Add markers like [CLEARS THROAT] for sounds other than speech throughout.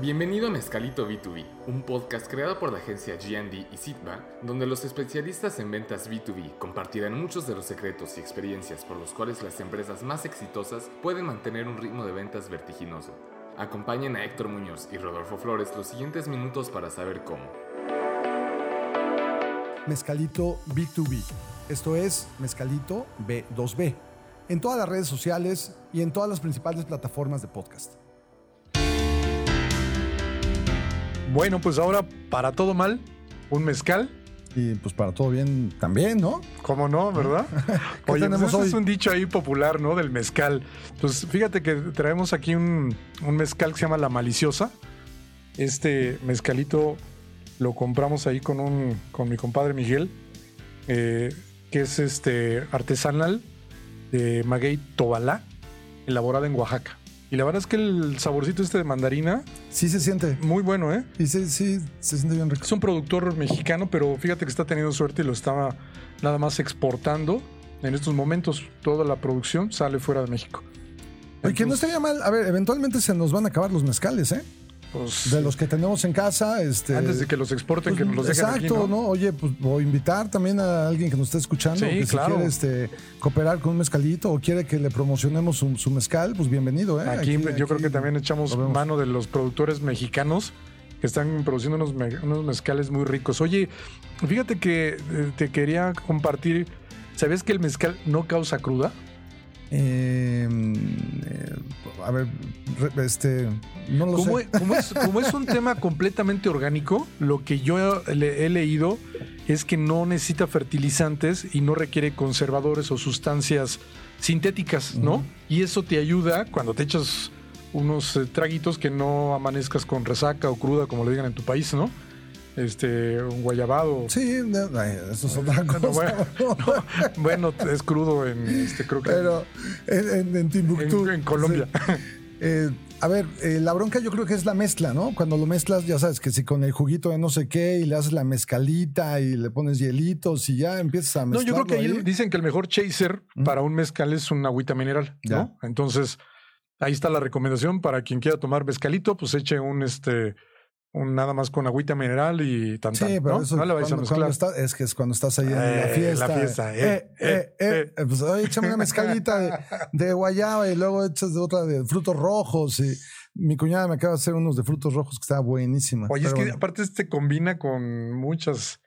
Bienvenido a Mezcalito B2B, un podcast creado por la agencia GD y Sitba, donde los especialistas en ventas B2B compartirán muchos de los secretos y experiencias por los cuales las empresas más exitosas pueden mantener un ritmo de ventas vertiginoso. Acompañen a Héctor Muñoz y Rodolfo Flores los siguientes minutos para saber cómo. Mezcalito B2B. Esto es Mezcalito B2B. En todas las redes sociales y en todas las principales plataformas de podcast. Bueno, pues ahora para todo mal, un mezcal. Y pues para todo bien también, ¿no? ¿Cómo no, verdad? [LAUGHS] ¿Qué Oye, pues ese hoy? es un dicho ahí popular, ¿no? Del mezcal. Pues fíjate que traemos aquí un, un mezcal que se llama La Maliciosa. Este mezcalito lo compramos ahí con, un, con mi compadre Miguel, eh, que es este artesanal de maguey tobalá, elaborada en Oaxaca. Y la verdad es que el saborcito este de mandarina, Sí se siente. muy bueno, ¿eh? Y sí, sí, se siente bien rico. Es un productor mexicano, pero fíjate que está teniendo suerte y lo estaba nada más exportando. En estos momentos, toda la producción sale fuera de México. Oye, que no estaría mal. A ver, eventualmente se nos van a acabar los mezcales, ¿eh? Pues, De los que tenemos en casa. Este, antes de que los exporten, pues, que nos los dejen Exacto, aquí, ¿no? Oye, pues a invitar también a alguien que nos esté escuchando. Sí, que claro. si quiere este, cooperar con un mezcalito o quiere que le promocionemos su, su mezcal, pues bienvenido, ¿eh? Aquí, yo creo que también echamos mano de los productores mexicanos que están produciendo unos, me- unos mezcales muy ricos. Oye, fíjate que eh, te quería compartir. ¿Sabías que el mezcal no causa cruda? Eh, eh, a ver, este, no lo Como, sé. como es, como es un tema completamente orgánico, lo que yo le- he leído es que no necesita fertilizantes y no requiere conservadores o sustancias sintéticas, ¿no? Y eso te ayuda cuando te echas unos eh, traguitos que no amanezcas con resaca o cruda, como le digan en tu país, ¿no? Este, un guayabado. Sí, no, ay, eso es otra cosa. Bueno, bueno, [LAUGHS] no, bueno, es crudo en este, creo que Pero en, en- en Timbuktu. en, en Colombia. sí. Eh, a ver, eh, la bronca yo creo que es la mezcla, ¿no? Cuando lo mezclas, ya sabes que si con el juguito de no sé qué y le haces la mezcalita y le pones hielitos y ya empiezas a No, mezclar. yo creo que ahí dicen que el mejor chaser para un mezcal es una agüita mineral, Ya. ¿no? Entonces, ahí está la recomendación para quien quiera tomar mezcalito, pues eche un este nada más con agüita mineral y tan Sí, tan, pero ¿no? eso No la vais a cuando, mezclar. está- es que es cuando estás ahí en la Eh, fiesta. la fiesta, eh, eh, eh, eh, eh. Pues oye, échame una mezcalita de, [LAUGHS] de guayaba y luego echas de otra de frutos rojos. Y mi cuñada me acaba de hacer unos de frutos rojos que estaba buenísima. Oye, es que bueno. aparte este combina con muchas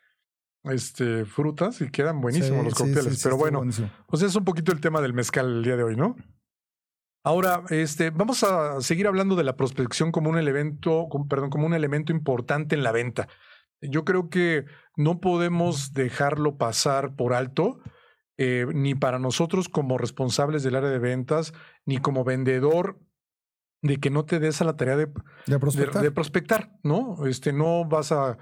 este, frutas y quedan buenísimos Sí, los sí, cócteles. sí, sí, pero bueno. Pues es un poquito el tema del mezcal el día de hoy, ¿no? Ahora, este, vamos a seguir hablando de la prospección como un elemento, como- perdón, como un elemento importante en la venta. Yo creo que no podemos dejarlo pasar por alto, eh, ni para nosotros como responsables del área de ventas, ni como vendedor, de que no te des a la tarea de, De de, prospectar. de prospectar, ¿no? Este, no vas a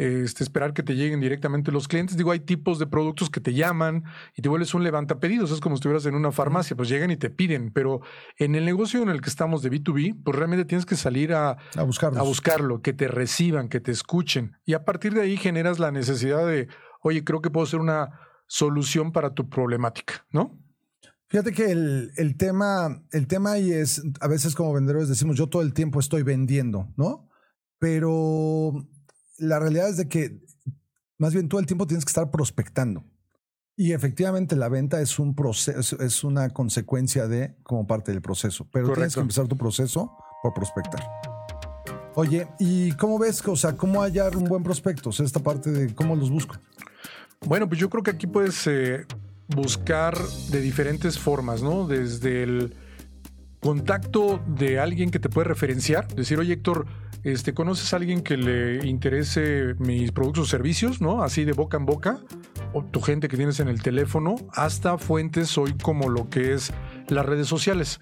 este, esperar que te lleguen directamente los clientes. Digo, hay tipos de productos que te llaman y te vuelves un levantapedidos. Es como si estuvieras en una farmacia, pues llegan y te piden. Pero en el negocio en el que estamos de B2B, pues realmente tienes que salir a, a buscarlos. a buscarlo, que te reciban, que te escuchen. Y a partir de ahí generas la necesidad de, oye, creo que puedo ser una solución para tu problemática, ¿no? Fíjate que el, el tema, el tema ahí es, a veces como vendedores decimos, yo todo el tiempo estoy vendiendo, ¿no? Pero la realidad es de que más bien todo el tiempo tienes que estar prospectando. Y efectivamente la venta es un proceso, es una consecuencia de como parte del proceso. Pero tienes que empezar tu proceso por prospectar. Oye, ¿y cómo ves? O sea, ¿cómo hallar un buen prospecto? O sea, esta parte de cómo los busco. Bueno, pues yo creo que aquí puedes eh, buscar de diferentes formas, ¿no? Desde el contacto de alguien que te puede referenciar, decir, oye Héctor, este, ¿conoces a alguien que le interese mis productos o servicios, ¿no? Así de boca en boca, o tu gente que tienes en el teléfono, hasta fuentes hoy como lo que es las redes sociales.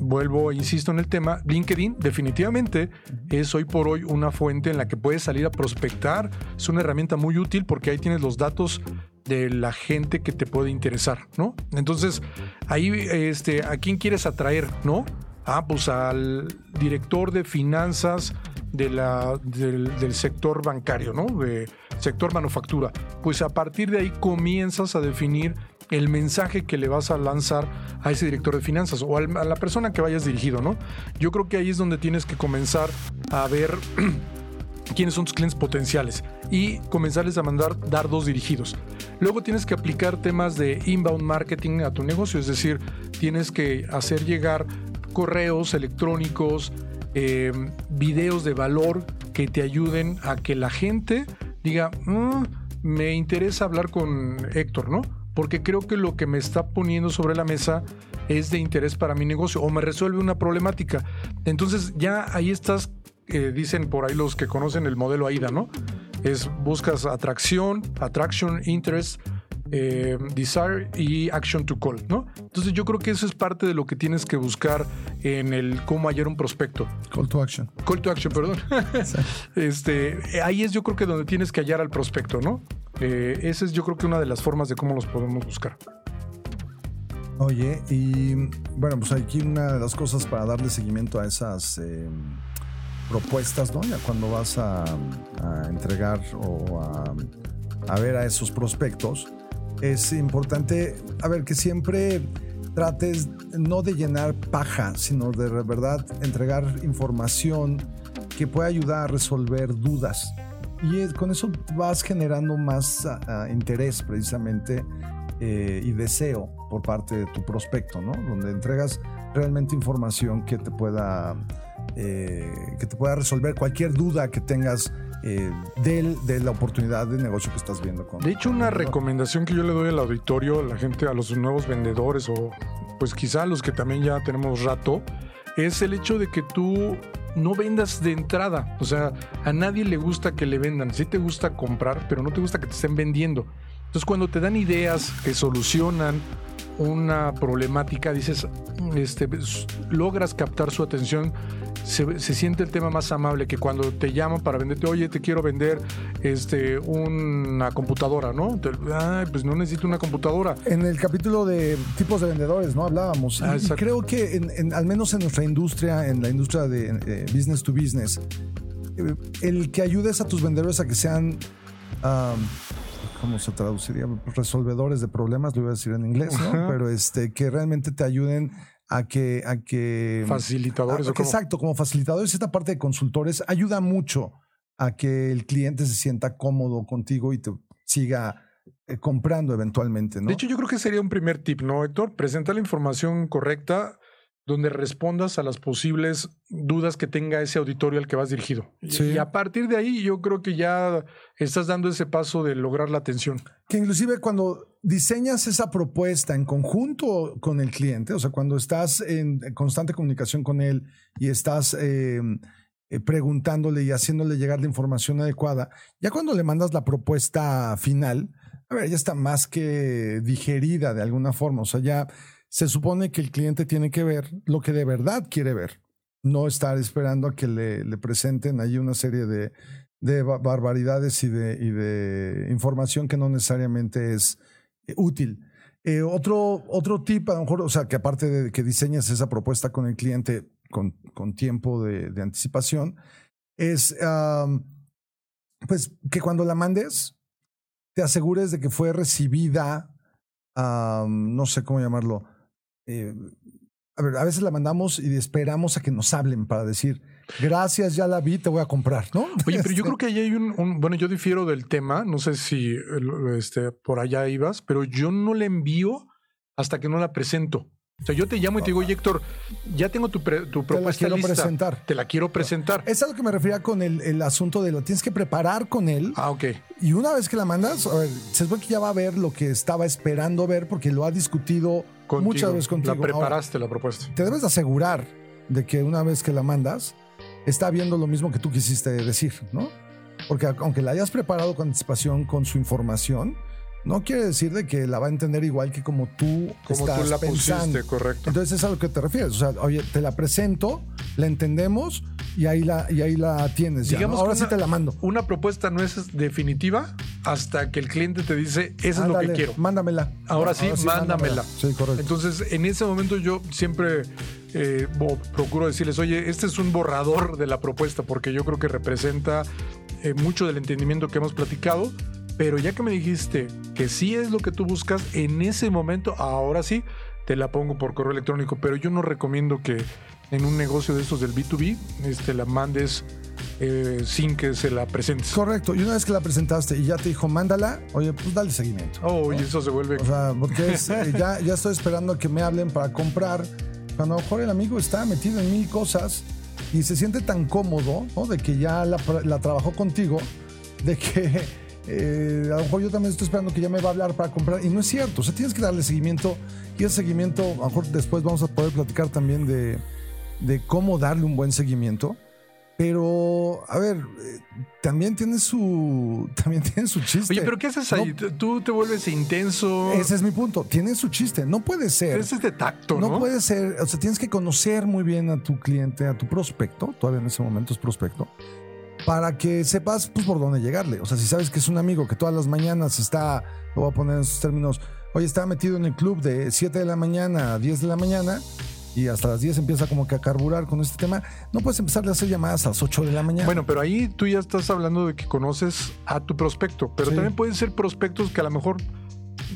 Vuelvo, e insisto en el tema, LinkedIn definitivamente es hoy por hoy una fuente en la que puedes salir a prospectar. Es una herramienta muy útil porque ahí tienes los datos de la gente que te puede interesar, ¿no? Entonces, ahí, este, ¿a quién quieres atraer, no? Ah, pues al director de finanzas de la, del, sector bancario, ¿no? De sector manufactura. Pues a partir de ahí comienzas a definir el mensaje que le vas a lanzar a ese director de finanzas o a la persona que vayas dirigido, ¿no? Yo creo que ahí es donde tienes que comenzar a ver [CLEARS THROAT] quiénes son tus clientes potenciales y comenzarles a mandar dardos dirigidos. Luego tienes que aplicar temas de inbound marketing a tu negocio, es decir, tienes que hacer llegar correos electrónicos, em, videos de valor que te ayuden a que la gente diga, mm, me interesa hablar con Héctor, ¿no? Porque creo que lo que me está poniendo sobre la mesa es de interés para mi negocio o me resuelve una problemática. Entonces ya ahí estás dicen por ahí los que conocen el modelo AIDA, ¿no? Es buscas atracción, attraction, interest, eh, desire y action to call, ¿no? Entonces yo creo que eso es parte de lo que tienes que buscar en el cómo hallar un prospecto. Call to action. Call to action, perdón. [LAUGHS] este, ahí es yo creo que donde tienes que hallar al prospecto, ¿no? Eh, esa es yo creo que una de las formas de cómo los podemos buscar. Oye, y bueno, pues aquí una de las cosas para darle seguimiento a esas... Eh, propuestas, ¿no? Ya cuando vas a, entregar o a, ver a esos prospectos, es importante, a ver, que siempre trates no de llenar paja, sino de verdad entregar información que pueda ayudar a resolver dudas. Y con eso vas generando más interés precisamente eh, y deseo por parte de tu prospecto, ¿no? Donde entregas realmente información que te pueda eh, que te pueda resolver cualquier duda que tengas eh, de, la oportunidad de negocio que estás viendo. Con, de hecho, una recomendación que yo le doy al auditorio, a la gente, a los nuevos vendedores o pues quizá a los que también ya tenemos rato, es el hecho de que tú no vendas de entrada. O sea, a nadie le gusta que le vendan. Sí te gusta comprar, pero no te gusta que te estén vendiendo. Entonces, cuando te dan ideas que solucionan una problemática, dices, este, logras captar su atención se, siente el tema más amable que cuando te llaman para venderte, oye, te quiero vender este, una computadora, ¿no? Ay, pues no necesito una computadora. En el capítulo de tipos de vendedores, ¿no? Hablábamos. Ah, y creo que al menos en nuestra industria, en la industria de eh, business to business, eh, el que ayudes a tus vendedores a que sean... ¿cómo se traduciría? Resolvedores de problemas, lo iba a decir en inglés, ¿no? Pero este, que realmente te ayuden a que... A que Facilitadores. Exacto, como facilitadores, esta parte de consultores ayuda mucho a que el cliente se sienta cómodo contigo y te siga eh, comprando eventualmente. ¿no? De hecho, yo creo que sería un primer tip, ¿no, Héctor? Presenta la información correcta donde respondas a las posibles dudas que tenga ese auditorio al que vas dirigido. Y a partir de ahí yo creo que ya estás dando ese paso de lograr la atención. Que inclusive cuando diseñas esa propuesta en conjunto con el cliente, o sea, cuando estás en constante comunicación con él y estás em, eh, preguntándole y haciéndole llegar la información adecuada, ya cuando le mandas la propuesta final, a ver, ya está más que digerida de alguna forma, o sea, ya se supone que el cliente tiene que ver lo que de verdad quiere ver, no estar esperando a que le, presenten ahí una serie de, barbaridades y de, información que no necesariamente es eh, útil. Eh, otro, otro tip, a lo mejor, o sea, que aparte de que diseñes esa propuesta con el cliente con, tiempo de, anticipación, es pues que cuando la mandes, te asegures de que fue recibida, no sé cómo llamarlo, eh, a ver, a veces la mandamos y esperamos a que nos hablen para decir, gracias, ya la vi, te voy a comprar, ¿no? [LAUGHS] Oye, pero yo este creo que ahí hay un, bueno, yo difiero del tema, no sé si este, por allá ibas, pero yo no le envío hasta que no la presento. O sea, yo te llamo y te digo, oye, Héctor, ya tengo tu, tu propuesta te la quiero presentar. Te la quiero presentar. Es a lo que me refería con el, el, asunto de lo tienes que preparar con él. Ah, ok. Y una vez que la mandas, a ver, se supone que ya va a ver lo que estaba esperando ver porque lo ha discutido muchas veces contigo. La preparaste la propuesta. Te debes asegurar de que una vez que la mandas, está viendo lo mismo que tú quisiste decir, ¿no? Porque aunque la hayas preparado con anticipación con su información, no quiere decir de que la va a entender igual que como tú como estás tú la pensando. Pusiste, correcto. Entonces es a lo que te refieres. O sea, oye, te la presento, la entendemos y ahí la, y ahí la tienes. Digamos Ahora sí te la mando. Una propuesta no es definitiva hasta que el cliente te dice, eso es lo que quiero. Mándamela. Ahora sí, mándamela. Sí, correcto. Entonces, en ese momento yo siempre eh, procuro decirles, oye, este es un borrador de la propuesta porque yo creo que representa eh, mucho del entendimiento que hemos platicado pero ya que me dijiste que sí es lo que tú buscas, en ese momento, ahora sí, te la pongo por correo electrónico. Pero yo no recomiendo que en un negocio de estos del B2B, este, la mandes eh, sin que se la presentes. Correcto. Y una vez que la presentaste y ya te dijo, mándala, oye, pues dale seguimiento. Oh, y eso se vuelve. O sea, porque es, eh, ya, ya estoy esperando a que me hablen para comprar. Cuando a lo mejor el amigo está metido en mil cosas y se siente tan cómodo, ¿no? De que ya la, la trabajó contigo, de que eh, a lo mejor yo también estoy esperando que ya me va a hablar para comprar. Y no es cierto. O sea, tienes que darle seguimiento. Y ese seguimiento, a lo mejor después vamos a poder platicar también de, de cómo darle un buen seguimiento. Pero, a ver, eh, también tiene su. [LAUGHS] También tiene su chiste. Oye, pero ¿qué haces ahí? Tú te vuelves intenso. Ese es mi punto. Tiene su chiste. No puede ser. Ese es de tacto, ¿no? No puede ser. O sea, tienes que conocer muy bien a tu cliente, a tu prospecto. Todavía en ese momento es prospecto. Para que sepas pues, por dónde llegarle. O sea, si sabes que es un amigo que todas las mañanas está, lo voy a poner en esos términos, oye, está metido en el club de 7 de la mañana a 10 de la mañana, y hasta las 10 empieza como que a carburar con este tema, no puedes empezar a hacer llamadas a las 8 de la mañana. Bueno, pero ahí tú ya estás hablando de que conoces a tu prospecto, pero Sí. también pueden ser prospectos que a lo mejor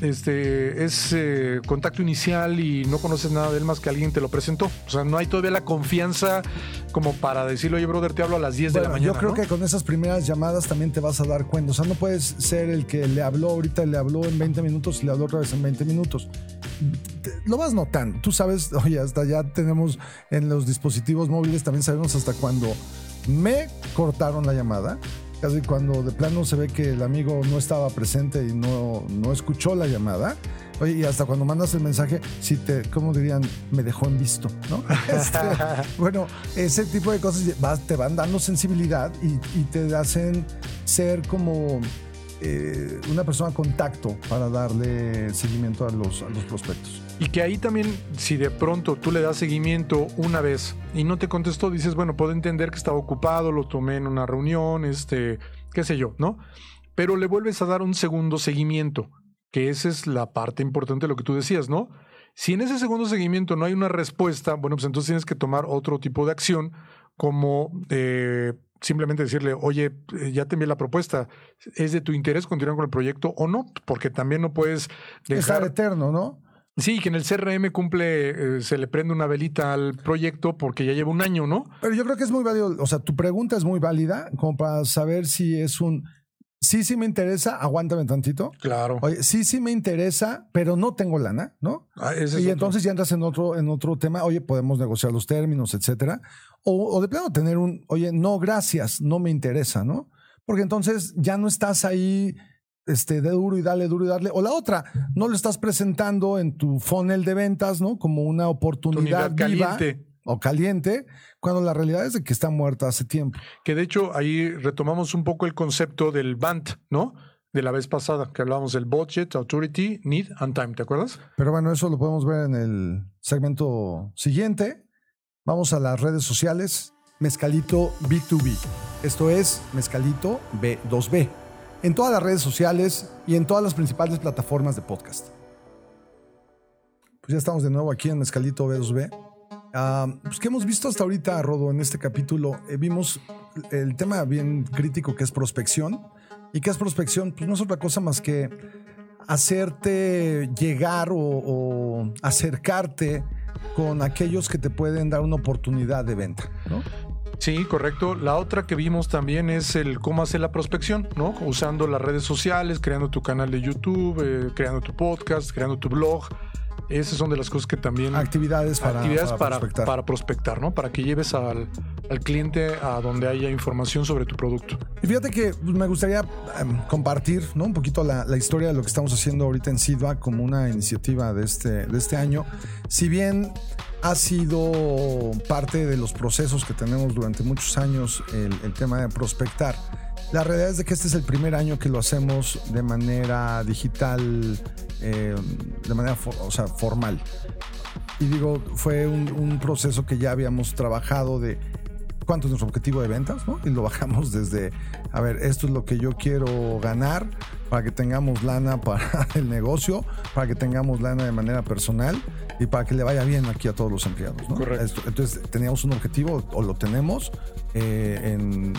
este es eh, contacto inicial y no conoces nada de él más que alguien te lo presentó. O sea, no hay todavía la confianza como para decirle, oye, brother, te hablo a las 10 de la mañana. yo creo ¿no? que con esas primeras llamadas también te vas a dar cuenta. O sea, no puedes ser el que le habló ahorita, le habló en 20 minutos y le habló otra vez en 20 minutos. Te- Lo vas notando. Tú sabes, [LAUGHS] oye, hasta ya tenemos en los dispositivos móviles, también sabemos hasta cuando me cortaron la llamada. Casi cuando de plano se ve que el amigo no estaba presente y no, no escuchó la llamada. Oye, y hasta cuando mandas el mensaje, si te, ¿cómo dirían? Me dejó en visto, ¿no? [LAUGHS] Este, bueno, ese tipo de cosas te van dando sensibilidad y, y te hacen ser como eh, una persona contacto para darle seguimiento a los, a los prospectos. Y que ahí también, si de pronto tú le das seguimiento una vez y no te contestó, dices, bueno, puedo entender que estaba ocupado, lo tomé en una reunión, este, qué sé yo, ¿no? Pero le vuelves a dar un segundo seguimiento, que esa es la parte importante de lo que tú decías, ¿no? Si en ese segundo seguimiento no hay una respuesta, bueno, pues entonces tienes que tomar otro tipo de acción, como eh, simplemente decirle, oye, eh, ya te envié la propuesta, ¿es de tu interés continuar con el proyecto o no? Porque también no puedes Estar dejar... eterno, ¿no? Sí, que en el CRM cumple, eh, se le prende una velita al proyecto porque ya lleva un año, ¿no? Pero yo creo que es muy válido, o sea, tu pregunta es muy válida como para saber si es un, sí, sí me interesa, aguántame tantito. Claro. Oye, sí, sí me interesa, pero no tengo lana, ¿no? Ah, y otro. entonces ya entras en otro, en otro tema, oye, podemos negociar los términos, etcétera. O, o de plano tener un, oye, no, gracias, no me interesa, ¿no? Porque entonces ya no estás ahí, este, de duro y dale, duro y darle. O la otra, no lo estás presentando en tu funnel de ventas, ¿no? Como una oportunidad viva caliente. o caliente, cuando la realidad es de que está muerta hace tiempo. Que de hecho ahí retomamos un poco el concepto del BANT, ¿no? De la vez pasada, que hablábamos del Budget, Authority, Need and Time, ¿te acuerdas? Pero bueno, eso lo podemos ver en el segmento siguiente. Vamos a las redes sociales. Mezcalito B2B. Esto es Mezcalito B2B. En todas las redes sociales y en todas las principales plataformas de podcast. Pues ya estamos de nuevo aquí en Mezcalito B2B. Ah, pues que hemos visto hasta ahorita, Rodo, en este capítulo, eh, vimos el tema bien crítico que es prospección. ¿Y qué es prospección? Pues no es otra cosa más que hacerte llegar o, o acercarte con aquellos que te pueden dar una oportunidad de venta, ¿no? Sí, correcto. La otra que vimos también es el cómo hacer la prospección, ¿no? Usando las redes sociales, creando tu canal de YouTube, eh, creando tu podcast, creando tu blog. Esas son de las cosas que también... Actividades para, actividades para para, prospectar. para prospectar, ¿no? Para que lleves al, al cliente a donde haya información sobre tu producto. Y fíjate que pues, me gustaría em, compartir ¿no? un poquito la, la historia de lo que estamos haciendo ahorita en Sidva como una iniciativa de este, de este año. Si bien ha sido parte de los procesos que tenemos durante muchos años el, tema de prospectar, la realidad es de que este es el primer año que lo hacemos de manera digital, eh, de manera o sea, formal. Y digo, fue un, un proceso que ya habíamos trabajado de cuánto es nuestro objetivo de ventas, ¿no? Y lo bajamos desde a ver, esto es lo que yo quiero ganar para que tengamos lana [LAUGHS] para el negocio, para que tengamos lana de manera personal y para que le vaya bien aquí a todos los empleados. ¿no? Correcto. entonces teníamos un objetivo, o lo tenemos, eh, en,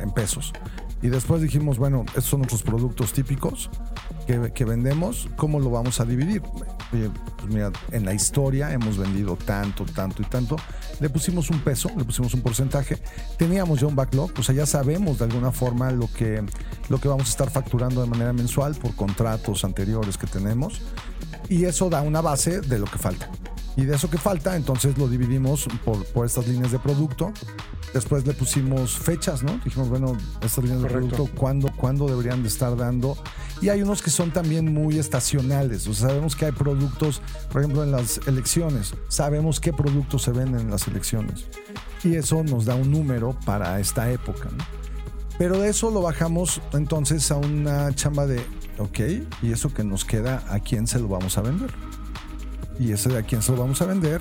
en pesos. Y después dijimos, bueno, estos son nuestros productos típicos que, que vendemos, ¿cómo lo vamos a dividir? Oye, pues mira, en la historia hemos vendido tanto, tanto y tanto. Le pusimos un peso, le pusimos un porcentaje. Teníamos ya un backlog, o sea, ya sabemos de alguna forma lo que, lo que vamos a estar facturando de manera mensual por contratos anteriores que tenemos. Y eso da una base de lo que falta. Y de eso que falta, entonces lo dividimos por, por estas líneas de producto. Después le pusimos fechas, ¿no? Dijimos, bueno, estas líneas Correcto. de producto, ¿cuándo, ¿cuándo deberían de estar dando? Y hay unos que son también muy estacionales. O sea, sabemos que hay productos, por ejemplo, en las elecciones. Sabemos qué productos se venden en las elecciones. Y eso nos da un número para esta época, ¿no? Pero de eso lo bajamos entonces a una chamba de, ok, y eso que nos queda, ¿a quién se lo vamos a vender? Y ese de a quién se lo vamos a vender,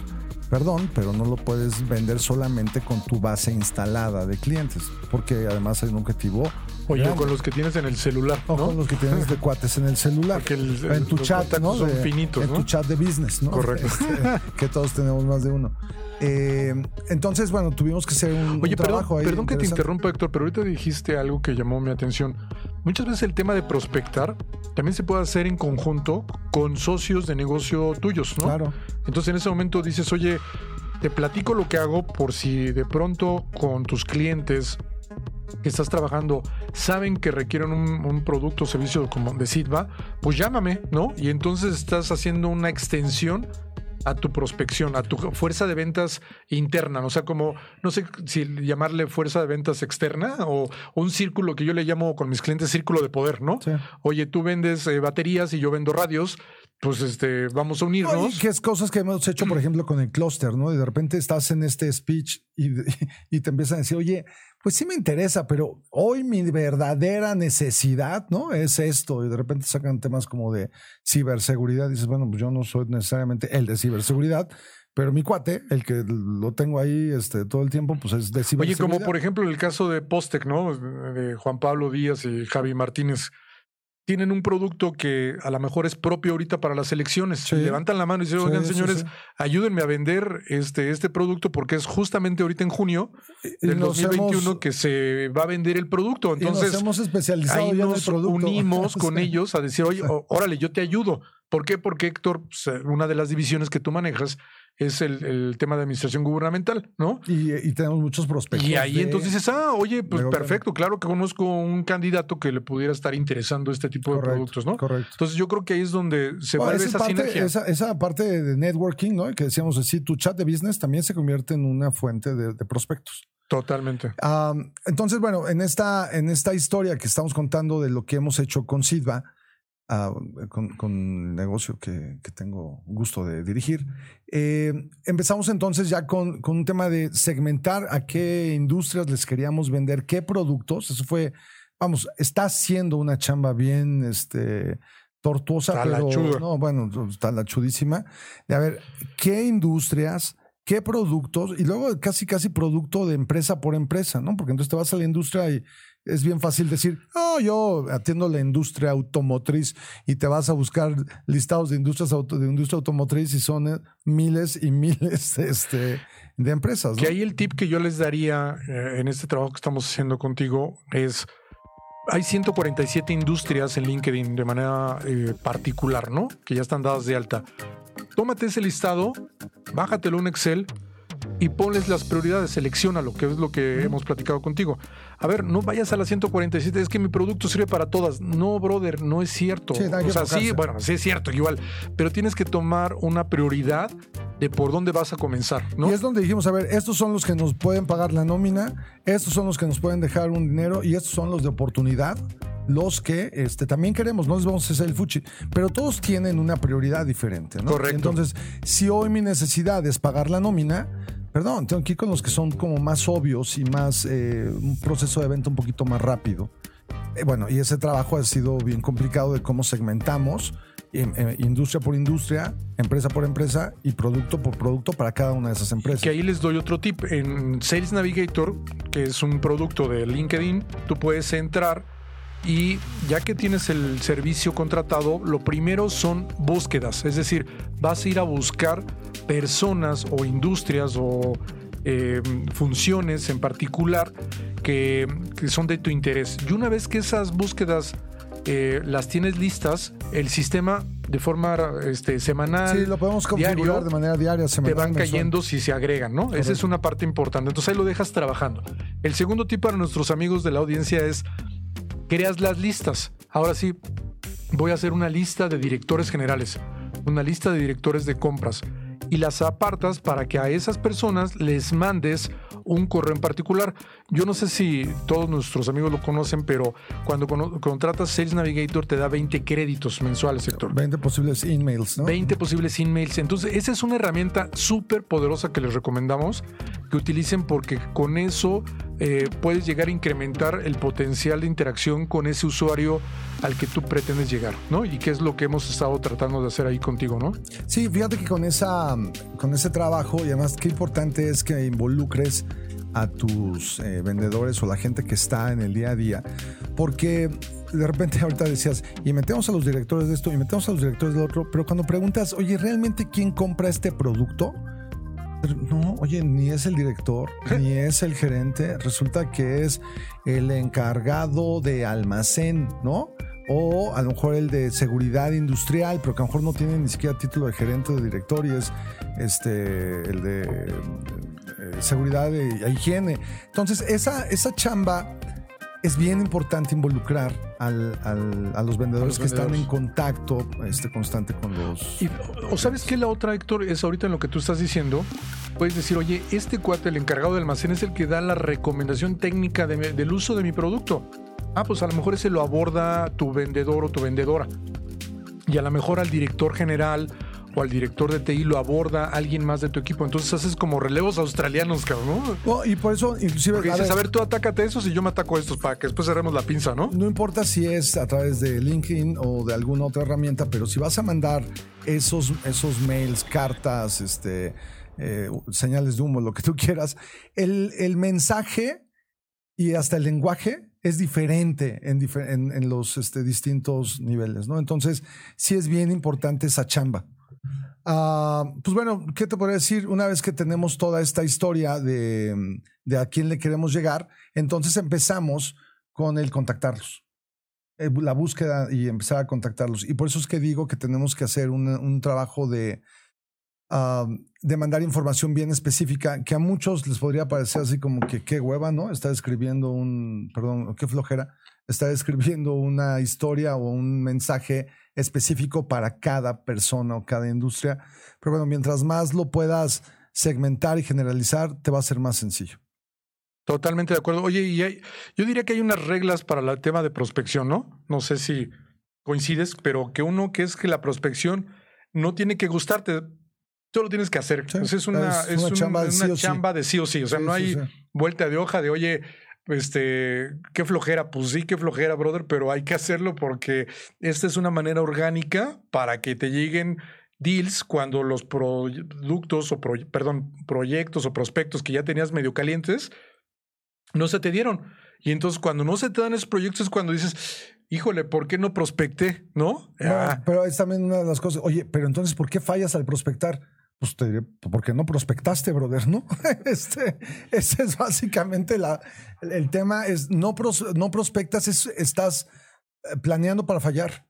perdón, pero no lo puedes vender solamente con tu base instalada de clientes, porque además hay un objetivo. Oye, grande. con los que tienes en el celular, O ¿no? con los que tienes de cuates en el celular. Porque el- en tu los chat, ¿no? son De- finitos, En ¿no? tu chat de business, ¿no? Correcto. Este, que todos tenemos más de uno. Eh, entonces, bueno, tuvimos que hacer un, Oye, un trabajo perdón, ahí. perdón que te interrumpa, Héctor, pero ahorita dijiste algo que llamó mi atención. Muchas veces el tema de prospectar también se puede hacer en conjunto con socios de negocio tuyos, ¿no? Claro. Entonces en ese momento dices, oye, te platico lo que hago por si de pronto con tus clientes que estás trabajando saben que requieren un, un producto o servicio como de Sidva, pues llámame, ¿no? Y entonces estás haciendo una extensión a tu prospección, a tu fuerza de ventas interna, o sea, como, no sé si llamarle fuerza de ventas externa o, o un círculo que yo le llamo con mis clientes círculo de poder, ¿no? Sí. Oye, tú vendes eh, baterías y yo vendo radios, pues este, vamos a No, unirnos. y que es cosas que hemos hecho, por ejemplo, con el clúster, ¿no? Y de repente estás en este speech y, [LAUGHS] y te empiezan a decir, oye, pues sí me interesa, pero hoy mi verdadera necesidad, ¿no? Es esto. Y de repente sacan temas como de ciberseguridad. Y dices, bueno, pues yo no soy necesariamente el de ciberseguridad, pero mi cuate, el que lo tengo ahí este, todo el tiempo, pues es de Oye, ciberseguridad. como por ejemplo el caso de Postec, ¿no? De Juan Pablo Díaz y Javi Martínez. Tienen un producto que a lo mejor es propio ahorita para las elecciones. Sí. Levantan la mano y dicen, oigan, sí, señores, sí. ayúdenme a vender este, este producto porque es justamente ahorita en junio del nos 2021 hemos- que se va a vender el producto. y nos Entonces, hemos especializado ahí ya en el nos unimos [LAUGHS] con ellos a decir, oye, [LAUGHS] órale, yo te ayudo. ¿Por qué? Porque Héctor, pues, eh, una de las divisiones que tú manejas es el, el tema de administración gubernamental, ¿no? Y, y tenemos muchos prospectos. Y ahí de- entonces dices, ah, oye, pues perfecto, claro que conozco un candidato que le pudiera estar interesando este tipo de productos, ¿no? Correcto. Entonces yo creo que ahí es donde se vuelve esa esa parte, sinergia. Esa, esa parte de networking, ¿no? Que decíamos así, tu chat de business también se convierte en una fuente de, de prospectos. Totalmente. Am, entonces, bueno, en esta, en esta historia que estamos contando de lo que hemos hecho con Sidva, ah, con, con el negocio que, que tengo gusto de dirigir, eh, empezamos entonces ya con, con un tema de segmentar a qué industrias les queríamos vender, qué productos. Eso fue, vamos, está haciendo una chamba bien, este tortuosa, pero no, bueno, está la chudísima. De a ver, ¿qué industrias qué productos y luego casi casi producto de empresa por empresa, ¿no? Porque entonces te vas a la industria y es bien fácil decir, oh, yo atiendo la industria automotriz y te vas a buscar listados de industrias de industria automotriz y son eh, miles y miles [LAUGHS] este, de empresas. ¿no? Que ahí el tip que yo les daría eh, en este trabajo que estamos haciendo contigo es, hay 147 industrias en LinkedIn de manera eh, particular, ¿no? Que ya están dadas de alta. Tómate ese listado, bájatelo en Excel y ponles las prioridades, seleccionalo, que es lo que hemos platicado contigo. A ver, no vayas a las 147, es que mi producto sirve para todas. No, brother, no es cierto. Sí, o sea, sí, bueno, sí es cierto, igual, pero tienes que tomar una prioridad de por dónde vas a comenzar, ¿no? Y es donde dijimos, a ver, estos son los que nos pueden pagar la nómina, estos son los que nos pueden dejar un dinero y estos son los de oportunidad, los que este, también queremos, no les vamos a hacer el fuchi, pero todos tienen una prioridad diferente, ¿no? Correcto. Entonces, si hoy mi necesidad es pagar la nómina, perdón, tengo que ir con los que son como más obvios y más, eh, un proceso de venta un poquito más rápido. Eh, bueno, y ese trabajo ha sido bien complicado de cómo segmentamos eh, industria por industria, empresa por empresa y producto por producto para cada una de esas empresas. Que ahí les doy otro tip. En Sales Navigator, que es un producto de LinkedIn, tú puedes entrar y ya que tienes el servicio contratado, lo primero son búsquedas. Es decir, vas a ir a buscar personas o industrias o eh, funciones en particular que, son de tu interés. Y una vez que esas búsquedas eh, las tienes listas, el sistema de forma este, semanal. Sí, lo podemos configurar de manera diaria, semanal. Te van cayendo si se agregan, ¿no? Esa es una parte importante. Entonces ahí lo dejas trabajando. El segundo tip para nuestros amigos de la audiencia es creas las listas. Ahora sí, voy a hacer una lista de directores generales, una lista de directores de compras y las apartas para que a esas personas les mandes un correo en particular. Yo no sé si todos nuestros amigos lo conocen, pero cuando contratas Sales Navigator te da 20 créditos mensuales, Héctor. 20 posibles emails, ¿no? 20 posibles emails. Entonces, esa es una herramienta súper poderosa que les recomendamos que utilicen porque con eso eh, puedes llegar a incrementar el potencial de interacción con ese usuario al que tú pretendes llegar, ¿no? Y qué es lo que hemos estado tratando de hacer ahí contigo, ¿no? Sí, fíjate que con, esa, con ese trabajo, y además qué importante es que involucres a tus eh, vendedores o la gente que está en el día a día, porque de repente [LAUGHS] ahorita decías, y metemos a los directores de esto, y metemos a los directores del otro, pero cuando preguntas, oye, ¿realmente quién compra este producto? No, oye, ni es el director, [LAUGHS] ni es el gerente, resulta que es el encargado de almacén, ¿no? O a lo mejor el de seguridad industrial, pero que a lo mejor no tiene ni siquiera título de gerente o de director y es este, el de eh, seguridad e higiene. Entonces, esa, esa chamba es bien importante involucrar al, a los vendedores que están en contacto este, constante con los. o sabes qué la otra, Héctor, es ahorita en lo que tú estás diciendo. Puedes decir, oye, este cuate, el encargado de almacén, es el que da la recomendación técnica del uso de mi producto. Ah, pues a lo mejor ese lo aborda tu vendedor o tu vendedora. Y a lo mejor al director general o al director de TI lo aborda alguien más de tu equipo. Entonces haces como relevos australianos, cabrón, ¿no? y por eso, inclusive. Porque dices, a ver, tú atácate esos y yo me ataco a estos para que después cerremos la pinza, ¿no? No importa si es a través de LinkedIn o de alguna otra herramienta, pero si vas a mandar esos, esos mails, cartas, este, eh, señales de humo, lo que tú quieras, el, el mensaje y hasta el lenguaje es diferente en, en, los este, distintos niveles, ¿no? Entonces, sí es bien importante esa chamba. Ah, pues bueno, ¿qué te podría decir? Una vez que tenemos toda esta historia de, a quién le queremos llegar, entonces empezamos con el contactarlos. Eh, la búsqueda y empezar a contactarlos. Y por eso es que digo que tenemos que hacer un, trabajo de, ah, de mandar información bien específica, que a muchos les podría parecer así como que qué hueva, ¿no? Está escribiendo un, perdón, qué flojera, está escribiendo una historia o un mensaje específico para cada persona o cada industria. Pero bueno, mientras más lo puedas segmentar y generalizar, te va a ser más sencillo. Totalmente de acuerdo. Oye, y yo diría que hay unas reglas para el tema de prospección, ¿no? No sé si coincides, pero que uno que es que la prospección no tiene que gustarte, tú lo tienes que hacer. es una, es una, chamba, de, sí o sí. O sea, no hay vuelta de hoja de, oye, este, qué flojera, pues sí, qué flojera, brother, pero hay que hacerlo porque esta es una manera orgánica para que te lleguen deals cuando los productos o, perdón, proyectos o prospectos que ya tenías medio calientes no se te dieron. Y entonces cuando no se te dan esos proyectos es cuando dices, híjole, ¿por qué no prospecté? ¿No? Ah. pero es también una de las cosas, oye, pero entonces, ¿por qué fallas al prospectar? Pues te diré, pues, ¿por qué no prospectaste, brother? ¿No? [LAUGHS] Este, ese es básicamente la, el tema, es no, no prospectas, estás eh, planeando para fallar.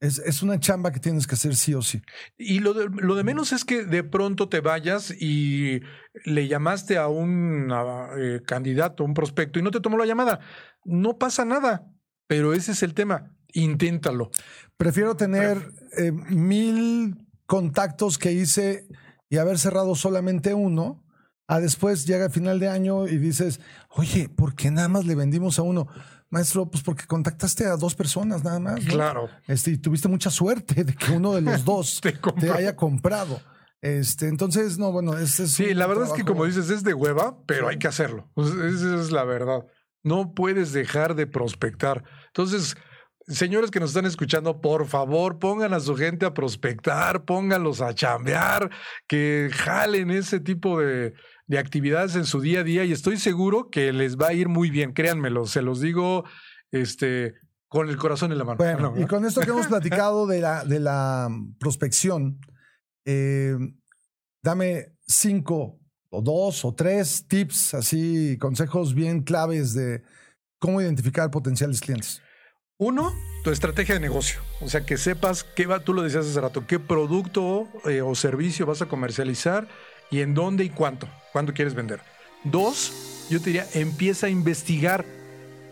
Es, es, una chamba que tienes que hacer sí o sí. Y lo de, lo de menos es que de pronto te vayas y le llamaste a un eh, candidato, un prospecto, y no te tomó la llamada. No pasa nada, pero ese es el tema. Inténtalo. Prefiero tener eh, mil contactos que hice y haber cerrado solamente uno, a después llega el final de año y dices, oye, ¿por qué nada más le vendimos a uno? Maestro, pues porque contactaste a dos personas nada más. Claro. Este, y tuviste mucha suerte de que uno de los [LAUGHS] dos te, haya comprado. Este, entonces, no, bueno, ese es. Sí, la verdad es que como dices, es de hueva, pero hay que hacerlo. esa es la verdad. No puedes dejar de prospectar. Entonces, señores que nos están escuchando, por favor, pongan a su gente a prospectar, pónganlos a chambear, que jalen ese tipo de, de actividades en su día a día y estoy seguro que les va a ir muy bien, créanmelo, se los digo este, con el corazón en la mano. Bueno, [LAUGHS] y con esto que hemos platicado de la, de la prospección, eh, dame cinco o dos o tres tips, así, consejos bien claves de cómo identificar potenciales clientes. Uno, tu estrategia de negocio. O sea, que sepas qué va, tú lo decías hace rato, qué producto eh, o servicio vas a comercializar y en dónde y cuánto, cuándo quieres vender. Dos, yo te diría, empieza a investigar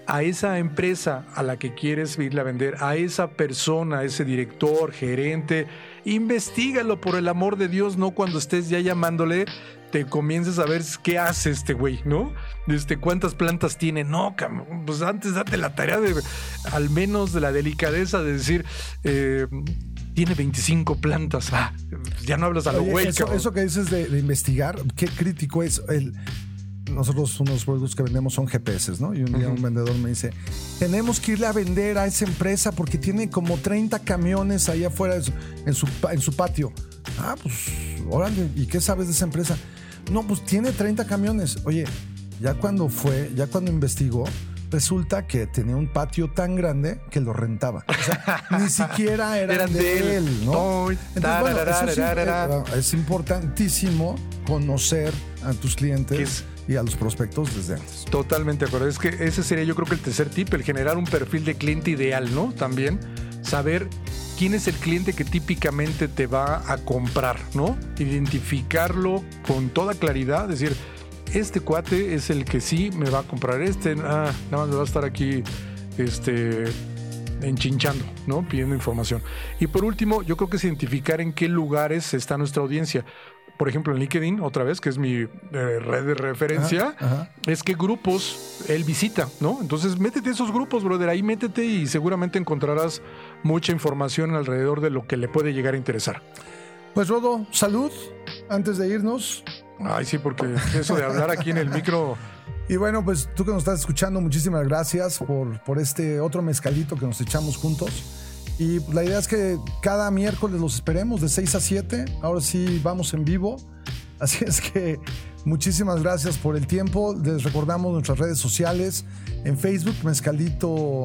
a esa empresa a la que quieres irle a vender, a esa persona, a ese director, gerente, investigalo por el amor de Dios, no cuando estés ya llamándole, te comiences a ver qué hace este güey, ¿no? Este, cuántas plantas tiene. No, pues antes date la tarea de, al menos de la delicadeza de decir, eh, tiene 25 plantas. Ah, ya no hablas a lo güey. Eso, eso, que dices de, de, investigar, qué crítico es el nosotros unos productos que vendemos son GPS, ¿no? Y un día un vendedor me dice, tenemos que irle a vender a esa empresa porque tiene como 30 camiones ahí afuera en su, en su patio. Ah, pues, órale, ¿y qué sabes de esa empresa? No, pues tiene 30 camiones. Oye, ya cuando fue, ya cuando investigó, resulta que tenía un patio tan grande que lo rentaba. O sea, ni [LAUGHS] siquiera eran, de, él, ¿no? Entonces, bueno, es importantísimo conocer a tus clientes y a los prospectos desde antes. Totalmente de acuerdo. Es que ese sería yo creo que el tercer tip, el generar un perfil de cliente ideal, ¿no? También saber quién es el cliente que típicamente te va a comprar, ¿no? Identificarlo con toda claridad, decir, este cuate es el que sí me va a comprar, este ah, nada más me va a estar aquí este enchinchando, ¿no? Pidiendo información. Y por último, yo creo que es identificar en qué lugares está nuestra audiencia por ejemplo, en LinkedIn, otra vez, que es mi eh, red de referencia, es que grupos él visita, ¿no? Entonces, métete a esos grupos, brother, ahí métete y seguramente encontrarás mucha información alrededor de lo que le puede llegar a interesar. Pues, Rodo, salud antes de irnos. Ay, sí, porque eso de hablar aquí en el micro. [LAUGHS] Y bueno, pues tú que nos estás escuchando, muchísimas gracias por, por este otro mezcalito que nos echamos juntos. Y la idea es que cada miércoles los esperemos de 6 a 7. Ahora sí vamos en vivo. [LAUGHS] Así es que muchísimas gracias por el tiempo. Les recordamos nuestras redes sociales. En Facebook, Mezcalito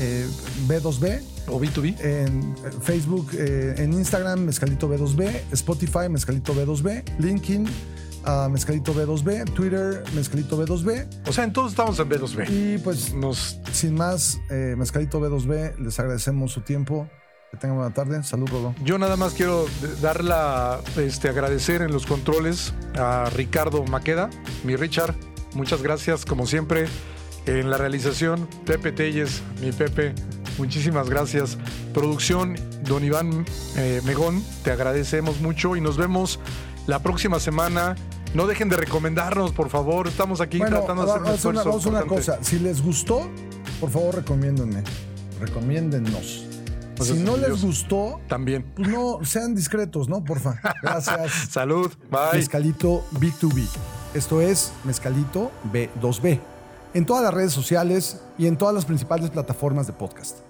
eh, B2B. O B2B. En Facebook, eh, en Instagram, Mezcalito B2B. Spotify, Mezcalito B2B. LinkedIn Mezcalito B2B, Twitter Mezcalito B2B. O sea, en todos estamos en B2B. Y pues, Nos... sin más, eh, Mezcalito B2B, les agradecemos su tiempo. Que tengan buena tarde. Salud, Rodo. Yo nada más quiero dar la, este, agradecer en los controles a Ricardo Maqueda, mi Richard. Muchas gracias, como siempre. En la realización, Pepe Telles, mi Pepe, muchísimas gracias. Producción, don Iván eh, Megón, te agradecemos mucho y nos vemos la próxima semana no dejen de recomendarnos, por favor. Estamos aquí tratando de hacer un esfuerzo. Una, vamos una cosa. Si les gustó, por favor, recomiéndenme. Recomiéndennos. Pues si no les gustó, también. Pues no, sean discretos, ¿no? Porfa. Gracias. [LAUGHS] Salud. Bye. Mezcalito B2B. Esto es Mezcalito B2B. En todas las redes sociales y en todas las principales plataformas de podcast.